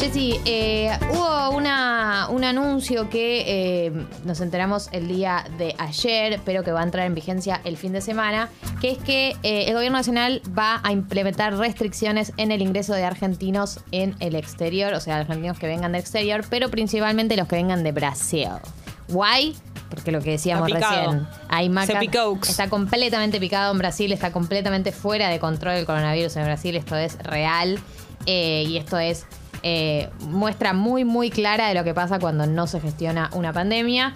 Jessy, eh, hubo una, un anuncio que eh, nos enteramos el día de ayer, pero que va a entrar en vigencia el fin de semana, que es que eh, el gobierno nacional va a implementar restricciones en el ingreso de argentinos en el exterior, o sea, argentinos que vengan del exterior, pero principalmente los que vengan de Brasil. Why? Porque lo que decíamos recién, hay maca- Se picaux. está completamente picado en Brasil, está completamente fuera de control el coronavirus en Brasil, esto es real y esto es eh, muestra muy muy clara de lo que pasa cuando no se gestiona una pandemia.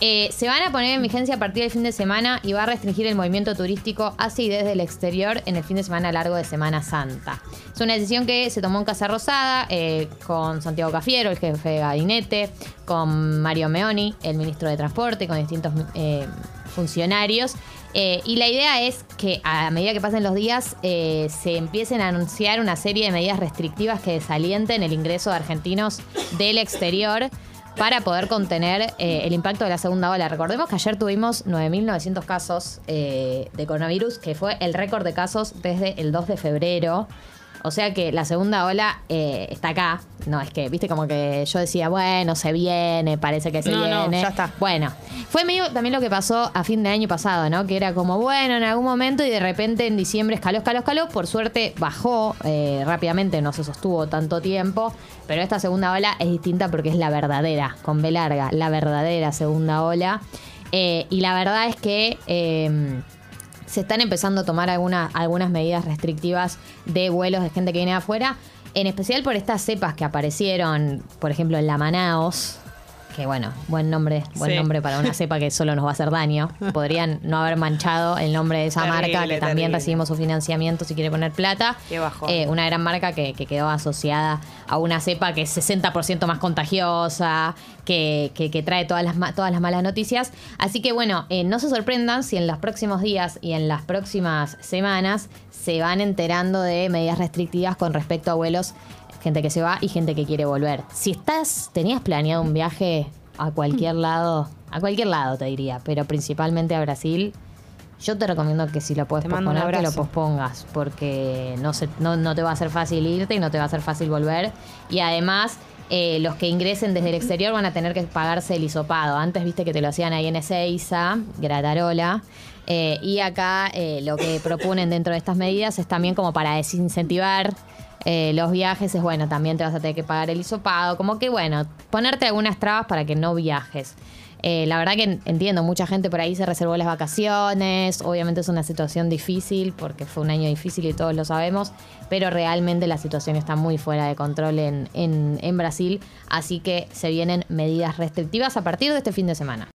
Eh, se van a poner en vigencia a partir del fin de semana y va a restringir el movimiento turístico hacia y desde el exterior en el fin de semana largo de Semana Santa. Es una decisión que se tomó en Casa Rosada eh, con Santiago Cafiero, el jefe de gabinete, con Mario Meoni, el ministro de Transporte, con distintos funcionarios. Eh, y la idea es que a medida que pasen los días eh, se empiecen a anunciar una serie de medidas restrictivas que desalienten el ingreso de argentinos del exterior para poder contener eh, el impacto de la segunda ola. Recordemos que ayer tuvimos 9.900 casos eh, de coronavirus, que fue el récord de casos desde el 2 de febrero. O sea que la segunda ola eh, está acá. No, es que, viste, como que yo decía, bueno, se viene, parece que se No, no, viene. ya está. Bueno, fue medio también lo que pasó a fin de año pasado, ¿no? Que era como, bueno, en algún momento y de repente en diciembre escaló, escaló, escaló. Por suerte bajó eh, rápidamente, no se sostuvo tanto tiempo. Pero esta segunda ola es distinta porque es la verdadera, con B larga, la verdadera segunda ola. Eh, y la verdad es que... se están empezando a tomar alguna- algunas medidas restrictivas de vuelos de gente que viene de afuera, en especial por estas cepas que aparecieron, por ejemplo, en la Manaos, que bueno, buen nombre, buen Sí. nombre para una cepa que solo nos va a hacer daño. Podrían no haber manchado el nombre de esa Terrible, marca, que también recibimos su financiamiento si quiere poner plata. Qué bajón. Eh, una gran marca que, que quedó asociada a una cepa que es 60% más contagiosa, que, que- que trae todas las, todas las malas noticias. Así que bueno, eh, no se sorprendan si en los próximos días y en las próximas semanas se van enterando de medidas restrictivas con respecto a vuelos, gente que se va y gente que quiere volver. Si estás, tenías planeado un viaje a cualquier lado, a cualquier lado te diría, pero principalmente a Brasil. Yo te recomiendo que si lo puedes posponer, que lo pospongas, porque no, se, no, no te va a ser fácil irte y no te va a ser fácil volver. Y además, eh, los que ingresen desde el exterior van a tener que pagarse el hisopado. Antes viste que te lo hacían ahí en Ezeiza, Gratarola. eh, y acá eh, lo que proponen dentro de estas medidas es también como para desincentivar eh, los viajes. Es bueno, también te vas a tener que pagar el hisopado. Como que bueno, ponerte algunas trabas para que no viajes. Eh, la verdad que en- entiendo, mucha gente por ahí se reservó las vacaciones, obviamente es una situación difícil porque fue un año difícil y todos lo sabemos, pero realmente la situación está muy fuera de control en, en, en Brasil, así que se vienen medidas restrictivas a partir de este fin de semana.